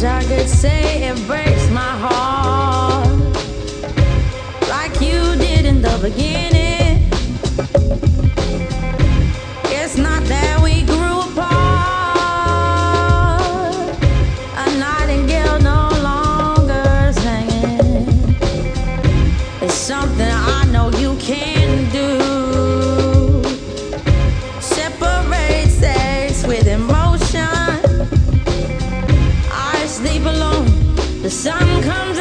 I could say it breaks my heart. Like you did in the beginning. It's not that we grew apart. A nightingale no longer singing. It's something I some come